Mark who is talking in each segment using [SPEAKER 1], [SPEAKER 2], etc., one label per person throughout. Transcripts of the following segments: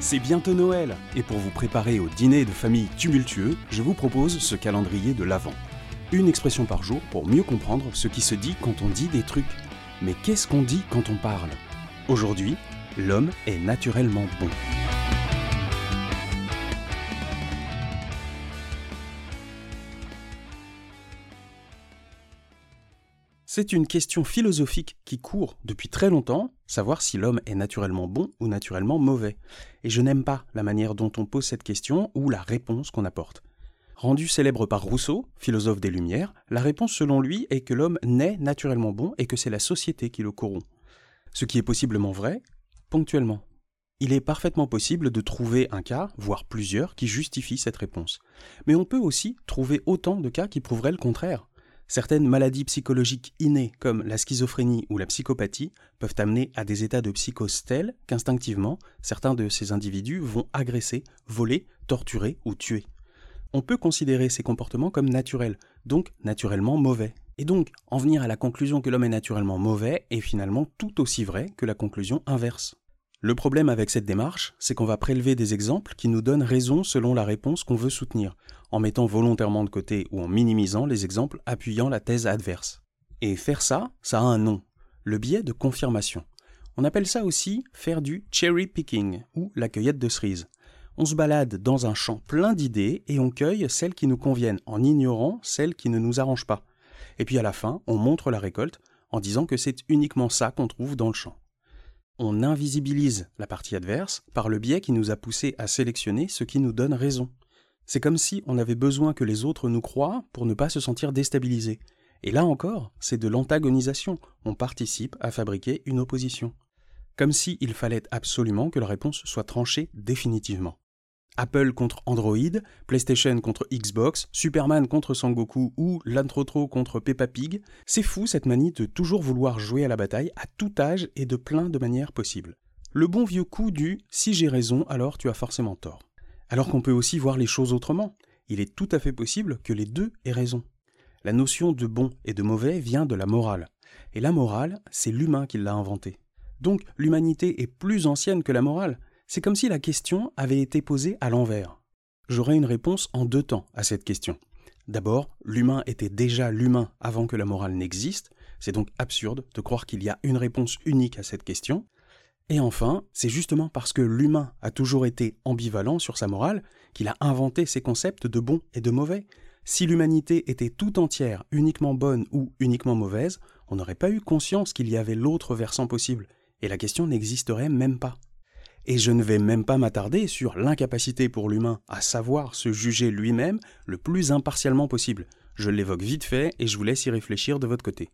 [SPEAKER 1] C'est bientôt Noël, et pour vous préparer au dîner de famille tumultueux, je vous propose ce calendrier de l'Avent. Une expression par jour pour mieux comprendre ce qui se dit quand on dit des trucs. Mais qu'est-ce qu'on dit quand on parle? Aujourd'hui, l'homme est naturellement bon. C'est une question philosophique qui court depuis très longtemps, savoir si l'homme est naturellement bon ou naturellement mauvais. Et je n'aime pas la manière dont on pose cette question ou la réponse qu'on apporte. Rendu célèbre par Rousseau, philosophe des Lumières, la réponse selon lui est que l'homme naît naturellement bon et que c'est la société qui le corrompt. Ce qui est possiblement vrai, ponctuellement. Il est parfaitement possible de trouver un cas, voire plusieurs, qui justifient cette réponse. Mais on peut aussi trouver autant de cas qui prouveraient le contraire. Certaines maladies psychologiques innées, comme la schizophrénie ou la psychopathie, peuvent amener à des états de psychose tels qu'instinctivement, certains de ces individus vont agresser, voler, torturer ou tuer. On peut considérer ces comportements comme naturels, donc naturellement mauvais. Et donc, en venir à la conclusion que l'homme est naturellement mauvais est finalement tout aussi vrai que la conclusion inverse. Le problème avec cette démarche, c'est qu'on va prélever des exemples qui nous donnent raison selon la réponse qu'on veut soutenir, en mettant volontairement de côté ou en minimisant les exemples appuyant la thèse adverse. Et faire ça, ça a un nom, le biais de confirmation. On appelle ça aussi faire du cherry picking ou la cueillette de cerises. On se balade dans un champ plein d'idées et on cueille celles qui nous conviennent en ignorant celles qui ne nous arrangent pas. Et puis à la fin, on montre la récolte en disant que c'est uniquement ça qu'on trouve dans le champ on invisibilise la partie adverse par le biais qui nous a poussé à sélectionner ce qui nous donne raison. C'est comme si on avait besoin que les autres nous croient pour ne pas se sentir déstabilisés. Et là encore, c'est de l'antagonisation, on participe à fabriquer une opposition. Comme s'il fallait absolument que la réponse soit tranchée définitivement. Apple contre Android, PlayStation contre Xbox, Superman contre Sangoku ou Lantrotro contre Peppa Pig, c'est fou cette manie de toujours vouloir jouer à la bataille à tout âge et de plein de manières possibles. Le bon vieux coup du si j'ai raison, alors tu as forcément tort. Alors qu'on peut aussi voir les choses autrement. Il est tout à fait possible que les deux aient raison. La notion de bon et de mauvais vient de la morale. Et la morale, c'est l'humain qui l'a inventée. Donc l'humanité est plus ancienne que la morale, c'est comme si la question avait été posée à l'envers. J'aurais une réponse en deux temps à cette question. D'abord, l'humain était déjà l'humain avant que la morale n'existe, c'est donc absurde de croire qu'il y a une réponse unique à cette question. Et enfin, c'est justement parce que l'humain a toujours été ambivalent sur sa morale qu'il a inventé ces concepts de bon et de mauvais. Si l'humanité était tout entière uniquement bonne ou uniquement mauvaise, on n'aurait pas eu conscience qu'il y avait l'autre versant possible, et la question n'existerait même pas. Et je ne vais même pas m'attarder sur l'incapacité pour l'humain à savoir se juger lui-même le plus impartialement possible. Je l'évoque vite fait et je vous laisse y réfléchir de votre côté.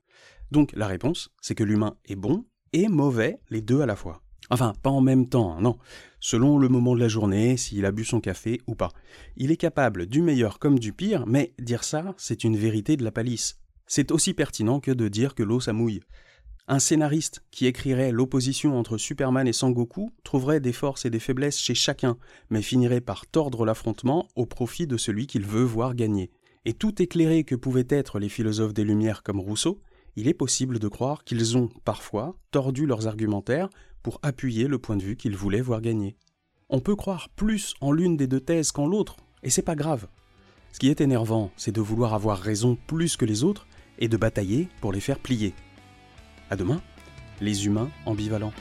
[SPEAKER 1] Donc la réponse, c'est que l'humain est bon et mauvais, les deux à la fois. Enfin, pas en même temps, hein, non. Selon le moment de la journée, s'il a bu son café ou pas. Il est capable du meilleur comme du pire, mais dire ça, c'est une vérité de la palisse. C'est aussi pertinent que de dire que l'eau ça mouille. Un scénariste qui écrirait l'opposition entre Superman et Sangoku trouverait des forces et des faiblesses chez chacun, mais finirait par tordre l'affrontement au profit de celui qu'il veut voir gagner. Et tout éclairé que pouvaient être les philosophes des Lumières comme Rousseau, il est possible de croire qu'ils ont, parfois, tordu leurs argumentaires pour appuyer le point de vue qu'ils voulaient voir gagner. On peut croire plus en l'une des deux thèses qu'en l'autre, et c'est pas grave. Ce qui est énervant, c'est de vouloir avoir raison plus que les autres et de batailler pour les faire plier. À demain, les humains ambivalents.